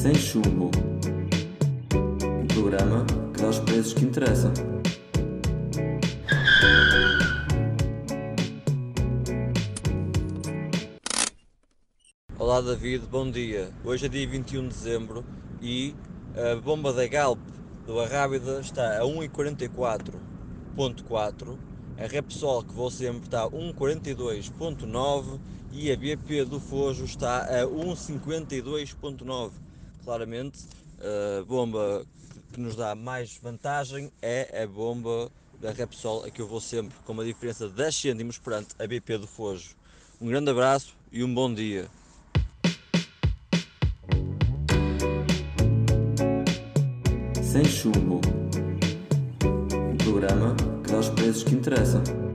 Sem chumbo. Um programa que dá os preços que interessam. Olá David, bom dia. Hoje é dia 21 de dezembro e a bomba da Galp do Arrábida está a 1,44.4, a Repsol que vou sempre está a 1,42.9 e a BP do Fojo está a 1,52.9. Claramente a bomba que nos dá mais vantagem é a bomba da Repsol, a que eu vou sempre com uma diferença de 10 cêntimos perante a BP do Fojo. Um grande abraço e um bom dia. Sem chumbo. Um programa que dá os preços que interessam.